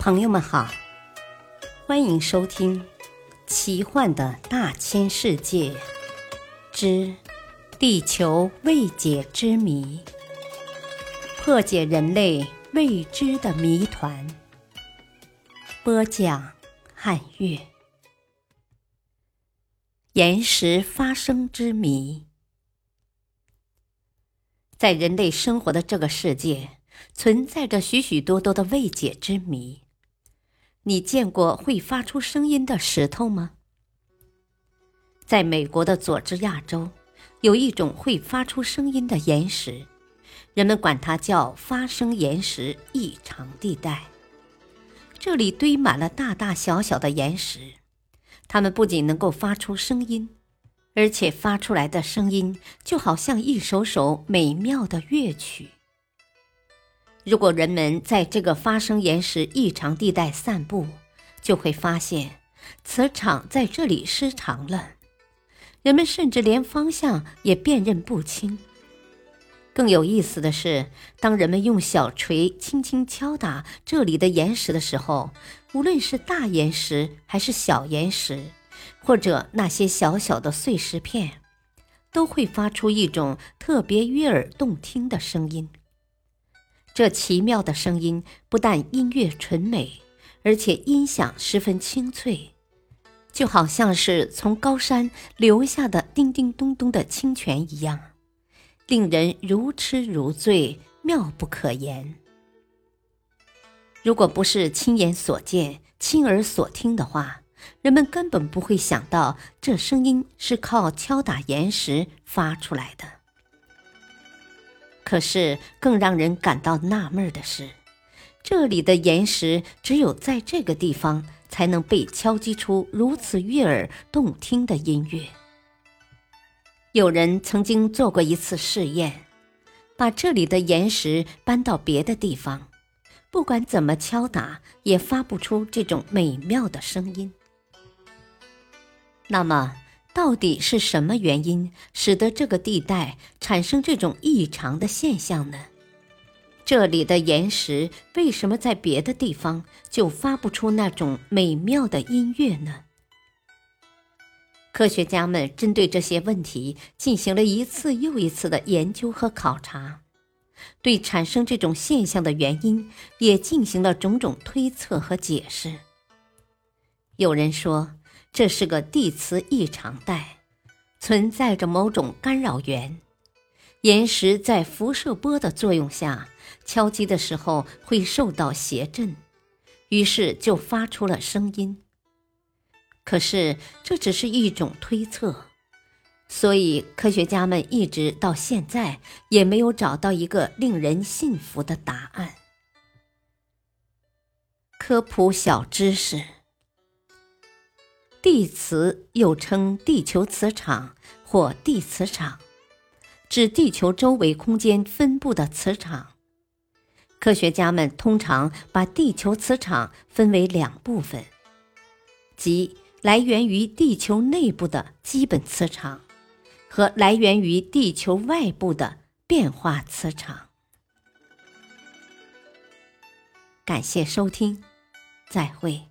朋友们好，欢迎收听《奇幻的大千世界之地球未解之谜》，破解人类未知的谜团。播讲：汉月。岩石发生之谜，在人类生活的这个世界，存在着许许多多的未解之谜。你见过会发出声音的石头吗？在美国的佐治亚州，有一种会发出声音的岩石，人们管它叫发声岩石异常地带。这里堆满了大大小小的岩石。它们不仅能够发出声音，而且发出来的声音就好像一首首美妙的乐曲。如果人们在这个发生岩石异常地带散步，就会发现磁场在这里失常了，人们甚至连方向也辨认不清。更有意思的是，当人们用小锤轻轻敲打这里的岩石的时候，无论是大岩石还是小岩石，或者那些小小的碎石片，都会发出一种特别悦耳动听的声音。这奇妙的声音不但音乐纯美，而且音响十分清脆，就好像是从高山流下的叮叮咚咚的清泉一样。令人如痴如醉，妙不可言。如果不是亲眼所见、亲耳所听的话，人们根本不会想到这声音是靠敲打岩石发出来的。可是，更让人感到纳闷的是，这里的岩石只有在这个地方才能被敲击出如此悦耳动听的音乐。有人曾经做过一次试验，把这里的岩石搬到别的地方，不管怎么敲打，也发不出这种美妙的声音。那么，到底是什么原因使得这个地带产生这种异常的现象呢？这里的岩石为什么在别的地方就发不出那种美妙的音乐呢？科学家们针对这些问题进行了一次又一次的研究和考察，对产生这种现象的原因也进行了种种推测和解释。有人说，这是个地磁异常带，存在着某种干扰源，岩石在辐射波的作用下，敲击的时候会受到谐振，于是就发出了声音。可是这只是一种推测，所以科学家们一直到现在也没有找到一个令人信服的答案。科普小知识：地磁又称地球磁场或地磁场，指地球周围空间分布的磁场。科学家们通常把地球磁场分为两部分，即。来源于地球内部的基本磁场，和来源于地球外部的变化磁场。感谢收听，再会。